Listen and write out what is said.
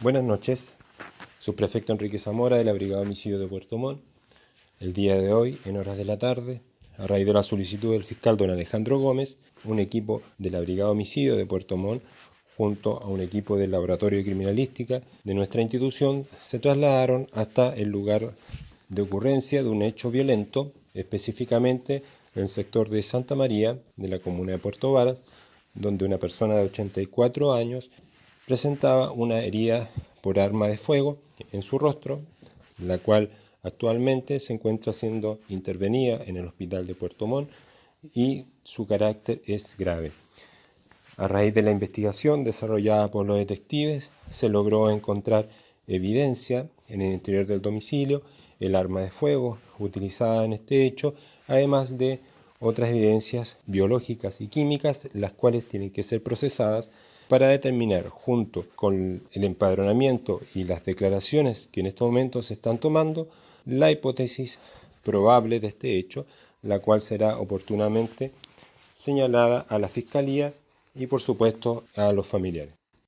Buenas noches, subprefecto Enrique Zamora de la Brigada Homicidio de Puerto Montt. El día de hoy, en horas de la tarde, a raíz de la solicitud del fiscal don Alejandro Gómez, un equipo de la Brigada Homicidio de Puerto Montt junto a un equipo del Laboratorio de Criminalística de nuestra institución se trasladaron hasta el lugar de ocurrencia de un hecho violento, específicamente en el sector de Santa María de la comuna de Puerto Varas, donde una persona de 84 años presentaba una herida por arma de fuego en su rostro, la cual actualmente se encuentra siendo intervenida en el hospital de Puerto Montt y su carácter es grave. A raíz de la investigación desarrollada por los detectives, se logró encontrar evidencia en el interior del domicilio, el arma de fuego utilizada en este hecho, además de otras evidencias biológicas y químicas, las cuales tienen que ser procesadas para determinar, junto con el empadronamiento y las declaraciones que en estos momentos se están tomando, la hipótesis probable de este hecho, la cual será oportunamente señalada a la Fiscalía y por supuesto a los familiares.